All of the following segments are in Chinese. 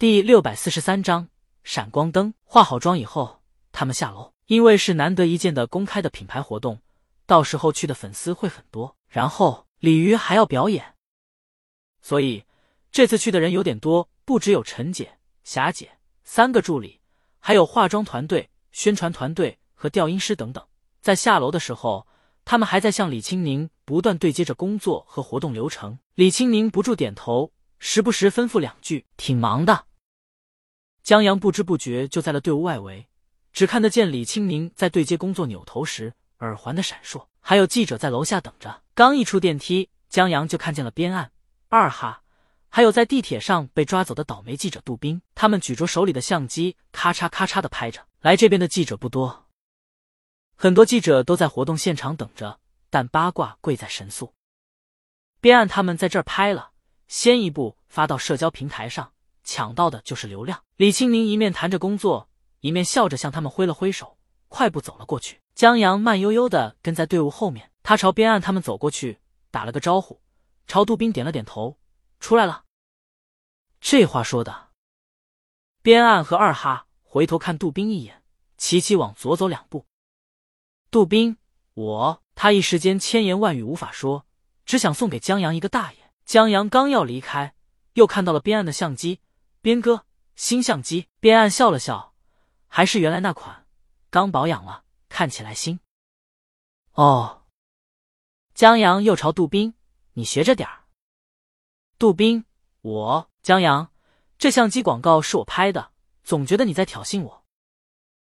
第六百四十三章闪光灯。化好妆以后，他们下楼，因为是难得一见的公开的品牌活动，到时候去的粉丝会很多。然后鲤鱼还要表演，所以这次去的人有点多，不只有陈姐、霞姐三个助理，还有化妆团队、宣传团队和调音师等等。在下楼的时候，他们还在向李青宁不断对接着工作和活动流程。李青宁不住点头，时不时吩咐两句：“挺忙的。”江阳不知不觉就在了队伍外围，只看得见李青宁在对接工作扭头时耳环的闪烁，还有记者在楼下等着。刚一出电梯，江阳就看见了边岸二哈，还有在地铁上被抓走的倒霉记者杜宾。他们举着手里的相机，咔嚓咔嚓的拍着。来这边的记者不多，很多记者都在活动现场等着，但八卦贵在神速。边岸他们在这儿拍了，先一步发到社交平台上。抢到的就是流量。李青宁一面谈着工作，一面笑着向他们挥了挥手，快步走了过去。江阳慢悠悠的跟在队伍后面，他朝边岸他们走过去，打了个招呼，朝杜宾点了点头，出来了。这话说的，边岸和二哈回头看杜宾一眼，齐齐往左走两步。杜宾，我……他一时间千言万语无法说，只想送给江阳一个大爷。江阳刚要离开，又看到了边岸的相机。边哥，新相机。边暗笑了笑，还是原来那款，刚保养了，看起来新。哦。江阳又朝杜宾：“你学着点儿。”杜宾：“我江阳，这相机广告是我拍的，总觉得你在挑衅我。”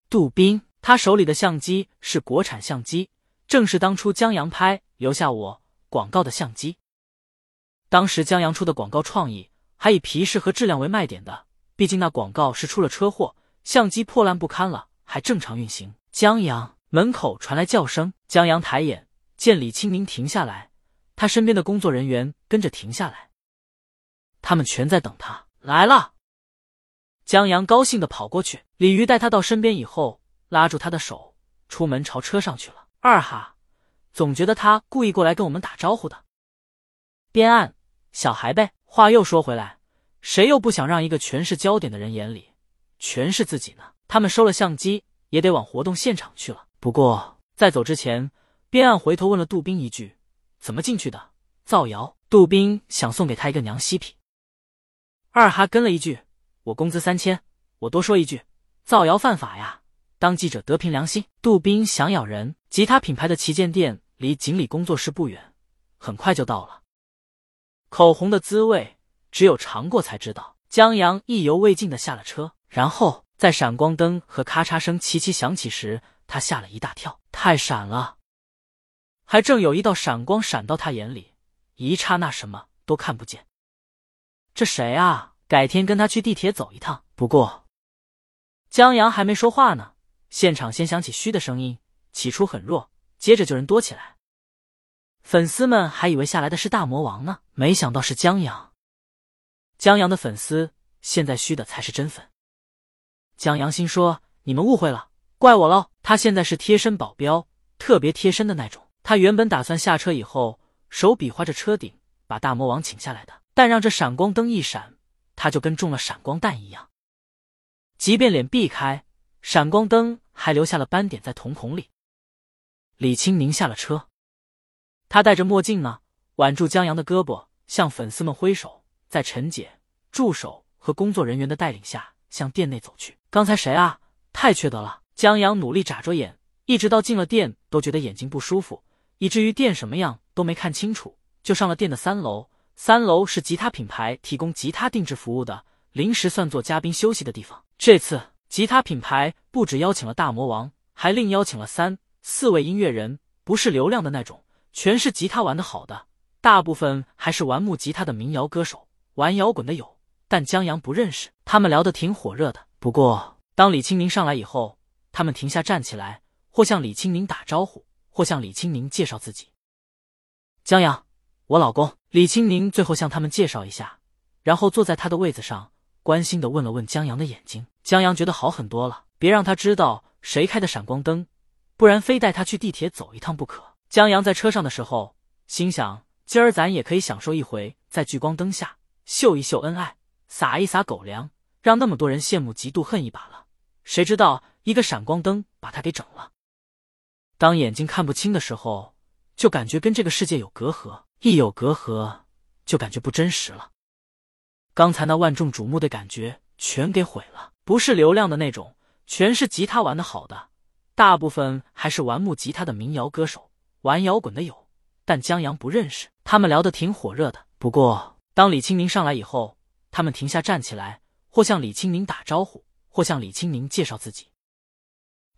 杜宾：“他手里的相机是国产相机，正是当初江阳拍留下我广告的相机。当时江阳出的广告创意。”还以皮实和质量为卖点的，毕竟那广告是出了车祸，相机破烂不堪了，还正常运行。江阳门口传来叫声，江阳抬眼见李清明停下来，他身边的工作人员跟着停下来，他们全在等他来了。江阳高兴的跑过去，李鱼带他到身边以后，拉住他的手，出门朝车上去了。二哈，总觉得他故意过来跟我们打招呼的。边岸小孩呗。话又说回来，谁又不想让一个全是焦点的人眼里全是自己呢？他们收了相机，也得往活动现场去了。不过在走之前，边岸回头问了杜宾一句：“怎么进去的？”造谣。杜宾想送给他一个娘西皮。二哈跟了一句：“我工资三千。”我多说一句：“造谣犯法呀！当记者得凭良心。”杜宾想咬人。吉他品牌的旗舰店离锦鲤工作室不远，很快就到了。口红的滋味，只有尝过才知道。江阳意犹未尽的下了车，然后在闪光灯和咔嚓声齐齐响起时，他吓了一大跳，太闪了，还正有一道闪光闪到他眼里，一刹那什么都看不见。这谁啊？改天跟他去地铁走一趟。不过，江阳还没说话呢，现场先响起嘘的声音，起初很弱，接着就人多起来。粉丝们还以为下来的是大魔王呢，没想到是江阳。江阳的粉丝现在虚的才是真粉。江阳心说：“你们误会了，怪我喽。”他现在是贴身保镖，特别贴身的那种。他原本打算下车以后手比划着车顶把大魔王请下来的，但让这闪光灯一闪，他就跟中了闪光弹一样。即便脸避开，闪光灯还留下了斑点在瞳孔里。李青宁下了车。他戴着墨镜呢，挽住江阳的胳膊，向粉丝们挥手，在陈姐、助手和工作人员的带领下向店内走去。刚才谁啊？太缺德了！江阳努力眨着眼，一直到进了店都觉得眼睛不舒服，以至于店什么样都没看清楚，就上了店的三楼。三楼是吉他品牌提供吉他定制服务的，临时算作嘉宾休息的地方。这次吉他品牌不止邀请了大魔王，还另邀请了三四位音乐人，不是流量的那种。全是吉他玩的好的，大部分还是玩木吉他的民谣歌手，玩摇滚的有，但江阳不认识。他们聊得挺火热的。不过，当李青明上来以后，他们停下站起来，或向李青明打招呼，或向李青明介绍自己。江阳，我老公。李青明最后向他们介绍一下，然后坐在他的位子上，关心的问了问江阳的眼睛。江阳觉得好很多了，别让他知道谁开的闪光灯，不然非带他去地铁走一趟不可。江阳在车上的时候，心想：今儿咱也可以享受一回，在聚光灯下秀一秀恩爱，撒一撒狗粮，让那么多人羡慕嫉妒恨一把了。谁知道一个闪光灯把他给整了。当眼睛看不清的时候，就感觉跟这个世界有隔阂；一有隔阂，就感觉不真实了。刚才那万众瞩目的感觉全给毁了，不是流量的那种，全是吉他玩的好的，大部分还是玩木吉他的民谣歌手，玩摇滚的有，但江阳不认识。他们聊得挺火热的。不过当李青宁上来以后，他们停下站起来，或向李青宁打招呼，或向李青宁介绍自己。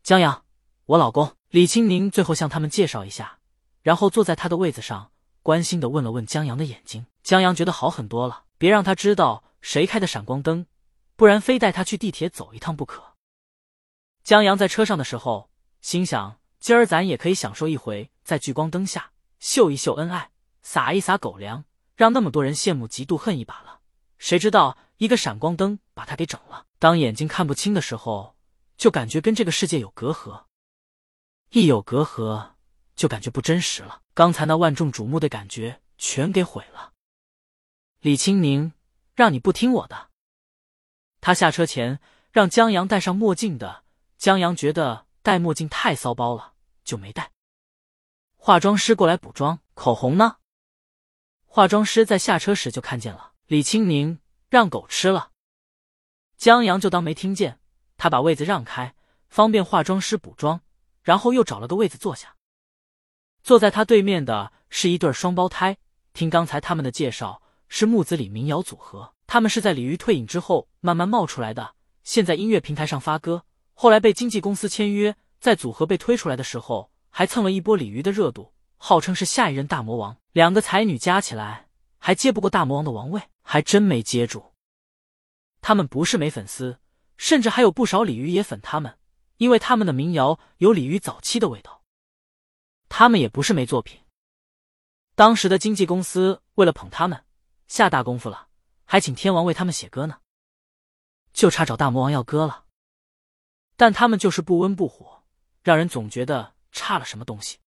江阳，我老公。李青宁最后向他们介绍一下，然后坐在他的位子上，关心的问了问江阳的眼睛。江阳觉得好很多了，别让他知道谁开的闪光灯，不然非带他去地铁走一趟不可。江阳在车上的时候，心想今儿咱也可以享受一回，在聚光灯下秀一秀恩爱，撒一撒狗粮，让那么多人羡慕嫉妒恨一把了。谁知道一个闪光灯把他给整了。当眼睛看不清的时候，就感觉跟这个世界有隔阂。一有隔阂，就感觉不真实了。刚才那万众瞩目的感觉全给毁了。李青宁，让你不听我的。他下车前让江阳戴上墨镜的，江阳觉得戴墨镜太骚包了，就没戴。化妆师过来补妆，口红呢？化妆师在下车时就看见了。李青宁让狗吃了，江阳就当没听见。他把位子让开，方便化妆师补妆。然后又找了个位子坐下，坐在他对面的是一对双胞胎。听刚才他们的介绍，是木子李民谣组合。他们是在李鱼退隐之后慢慢冒出来的，现在音乐平台上发歌。后来被经纪公司签约，在组合被推出来的时候，还蹭了一波鲤鱼的热度，号称是下一任大魔王。两个才女加起来还接不过大魔王的王位，还真没接住。他们不是没粉丝，甚至还有不少鲤鱼也粉他们。因为他们的民谣有鲤鱼早期的味道，他们也不是没作品。当时的经纪公司为了捧他们，下大功夫了，还请天王为他们写歌呢，就差找大魔王要歌了。但他们就是不温不火，让人总觉得差了什么东西。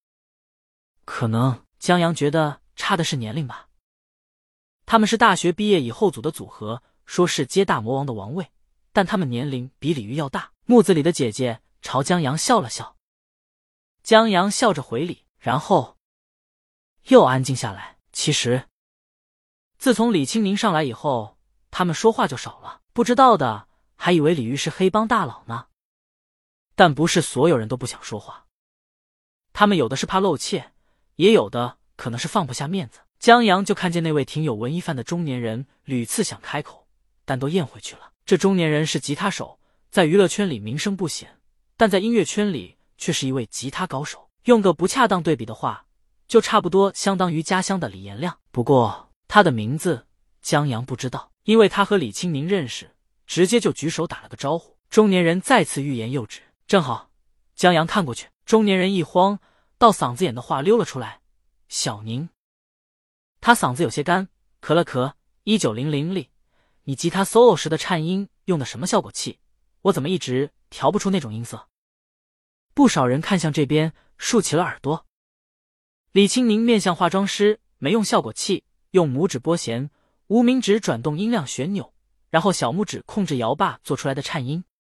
可能江阳觉得差的是年龄吧。他们是大学毕业以后组的组合，说是接大魔王的王位，但他们年龄比李鱼要大。木子里的姐姐。朝江阳笑了笑，江阳笑着回礼，然后又安静下来。其实，自从李青宁上来以后，他们说话就少了。不知道的还以为李玉是黑帮大佬呢。但不是所有人都不想说话，他们有的是怕露怯，也有的可能是放不下面子。江阳就看见那位挺有文艺范的中年人，屡次想开口，但都咽回去了。这中年人是吉他手，在娱乐圈里名声不显。但在音乐圈里却是一位吉他高手，用个不恰当对比的话，就差不多相当于家乡的李延亮。不过他的名字江阳不知道，因为他和李青宁认识，直接就举手打了个招呼。中年人再次欲言又止，正好江阳看过去，中年人一慌，到嗓子眼的话溜了出来：“小宁。”他嗓子有些干，咳了咳：“一九零零里，你吉他 solo 时的颤音用的什么效果器？我怎么一直……”调不出那种音色，不少人看向这边，竖起了耳朵。李青宁面向化妆师，没用效果器，用拇指拨弦，无名指转动音量旋钮，然后小拇指控制摇把做出来的颤音。